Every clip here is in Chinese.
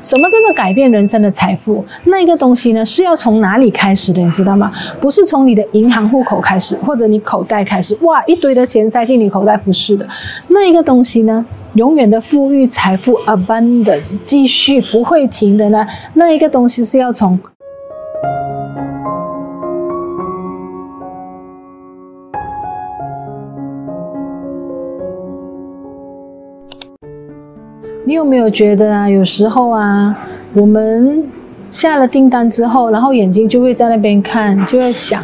什么叫做改变人生的财富？那一个东西呢，是要从哪里开始的？你知道吗？不是从你的银行户口开始，或者你口袋开始，哇，一堆的钱塞进你口袋，不是的。那一个东西呢，永远的富裕、财富、abundant，继续不会停的呢。那一个东西是要从。你有没有觉得啊？有时候啊，我们下了订单之后，然后眼睛就会在那边看，就会想，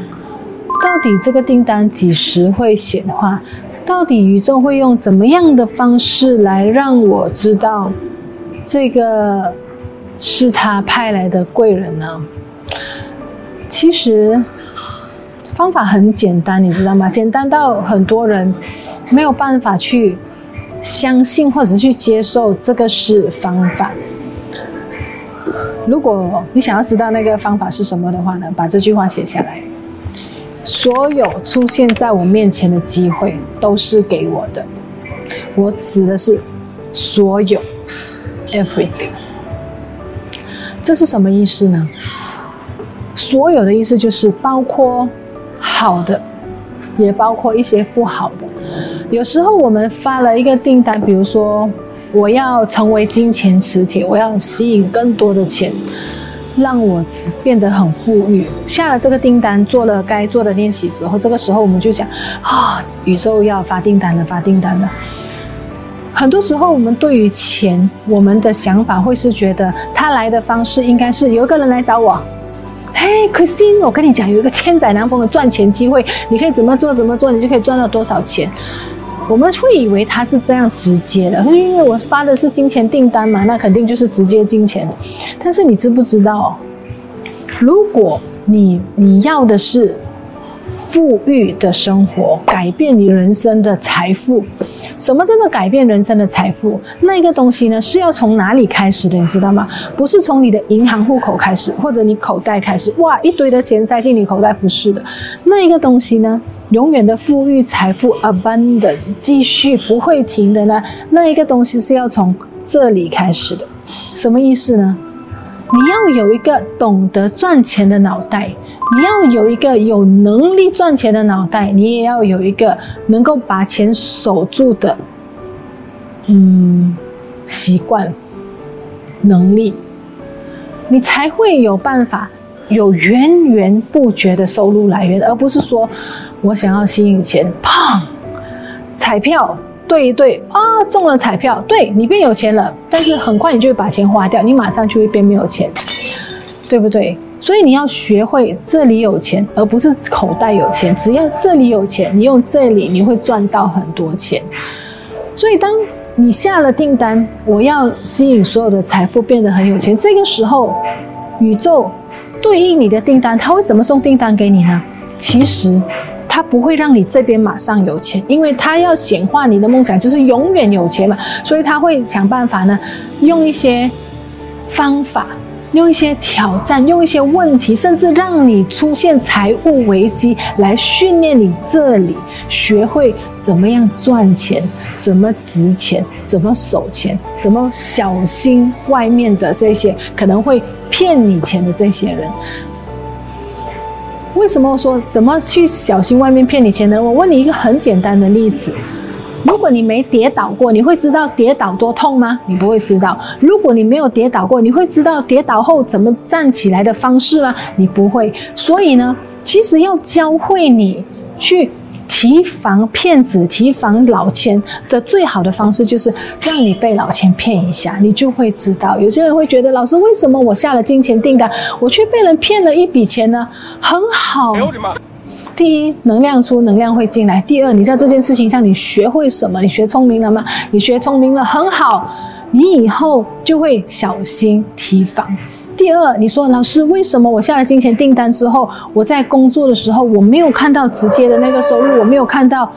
到底这个订单几时会显化？到底宇宙会用怎么样的方式来让我知道，这个是他派来的贵人呢？其实方法很简单，你知道吗？简单到很多人没有办法去。相信或者去接受这个是方法。如果你想要知道那个方法是什么的话呢，把这句话写下来。所有出现在我面前的机会都是给我的。我指的是所有，everything。这是什么意思呢？所有的意思就是包括好的，也包括一些不好的。有时候我们发了一个订单，比如说我要成为金钱磁铁，我要吸引更多的钱，让我变得很富裕。下了这个订单，做了该做的练习之后，这个时候我们就想啊，宇宙要发订单了，发订单了。很多时候我们对于钱，我们的想法会是觉得他来的方式应该是有一个人来找我，嘿，Christine，我跟你讲，有一个千载难逢的赚钱机会，你可以怎么做怎么做，你就可以赚到多少钱。我们会以为他是这样直接的，因为我发的是金钱订单嘛，那肯定就是直接金钱。但是你知不知道，如果你你要的是富裕的生活，改变你人生的财富，什么叫做改变人生的财富？那一个东西呢，是要从哪里开始的？你知道吗？不是从你的银行户口开始，或者你口袋开始，哇，一堆的钱塞进你口袋，不是的。那一个东西呢？永远的富裕、财富、abundant，继续不会停的呢？那一个东西是要从这里开始的，什么意思呢？你要有一个懂得赚钱的脑袋，你要有一个有能力赚钱的脑袋，你也要有一个能够把钱守住的，嗯，习惯、能力，你才会有办法有源源不绝的收入来源，而不是说。我想要吸引钱，砰！彩票对一对啊，中了彩票，对，你变有钱了，但是很快你就会把钱花掉，你马上就会变没有钱，对不对？所以你要学会这里有钱，而不是口袋有钱。只要这里有钱，你用这里你会赚到很多钱。所以当你下了订单，我要吸引所有的财富变得很有钱，这个时候宇宙对应你的订单，他会怎么送订单给你呢？其实。他不会让你这边马上有钱，因为他要显化你的梦想，就是永远有钱嘛。所以他会想办法呢，用一些方法，用一些挑战，用一些问题，甚至让你出现财务危机，来训练你这里学会怎么样赚钱，怎么值钱，怎么守钱，怎么小心外面的这些可能会骗你钱的这些人。为什么我说怎么去小心外面骗你钱呢？我问你一个很简单的例子：如果你没跌倒过，你会知道跌倒多痛吗？你不会知道。如果你没有跌倒过，你会知道跌倒后怎么站起来的方式吗？你不会。所以呢，其实要教会你去。提防骗子，提防老千的最好的方式就是让你被老千骗一下，你就会知道。有些人会觉得，老师，为什么我下了金钱订单，我却被人骗了一笔钱呢？很好，第一，能量出，能量会进来；第二，你在这件事情上你学会什么？你学聪明了吗？你学聪明了，很好，你以后就会小心提防。第二，你说老师，为什么我下了金钱订单之后，我在工作的时候我没有看到直接的那个收入，我没有看到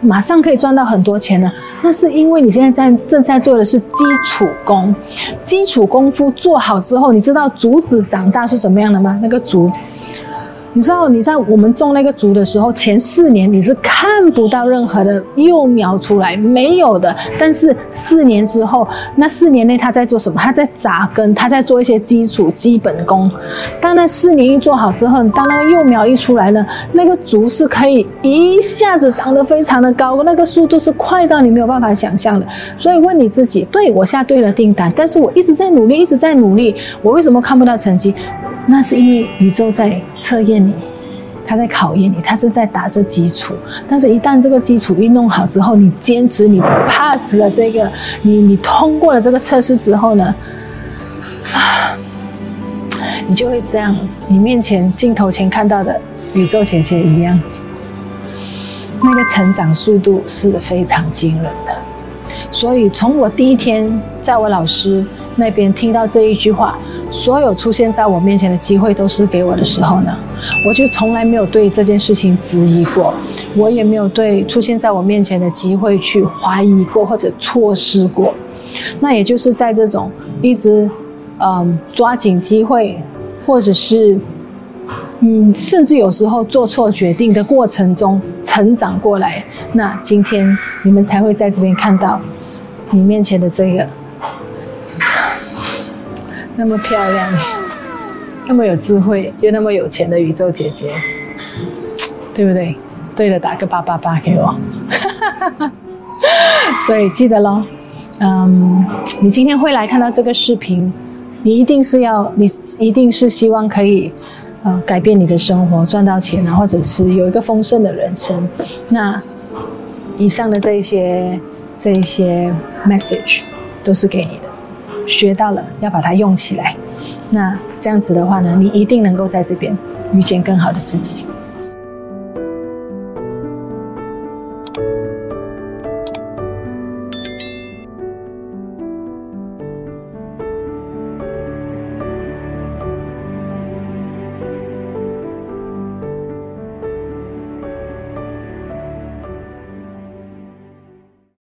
马上可以赚到很多钱呢？那是因为你现在在正在做的是基础功，基础功夫做好之后，你知道竹子长大是怎么样的吗？那个竹你知道你在我们种那个竹的时候，前四年你是看不到任何的幼苗出来，没有的。但是四年之后，那四年内他在做什么？他在扎根，他在做一些基础基本功。当那四年一做好之后，当那个幼苗一出来呢，那个竹是可以一下子长得非常的高，那个速度是快到你没有办法想象的。所以问你自己，对，我下对了订单，但是我一直在努力，一直在努力，我为什么看不到成绩？那是因为宇宙在测验你，他在考验你，他是在打这基础。但是，一旦这个基础一弄好之后，你坚持，你 pass 了这个，你你通过了这个测试之后呢，啊，你就会这样，你面前镜头前看到的宇宙姐姐一样，那个成长速度是非常惊人的。所以，从我第一天在我老师那边听到这一句话。所有出现在我面前的机会都是给我的时候呢，我就从来没有对这件事情质疑过，我也没有对出现在我面前的机会去怀疑过或者错失过。那也就是在这种一直嗯抓紧机会，或者是嗯甚至有时候做错决定的过程中成长过来。那今天你们才会在这边看到你面前的这个。那么漂亮，那么有智慧又那么有钱的宇宙姐姐，对不对？对了，打个八八八给我。所以记得喽，嗯，你今天会来看到这个视频，你一定是要，你一定是希望可以，呃，改变你的生活，赚到钱啊，或者是有一个丰盛的人生。那以上的这些这一些 message 都是给你的。学到了，要把它用起来。那这样子的话呢，你一定能够在这边遇见更好的自己。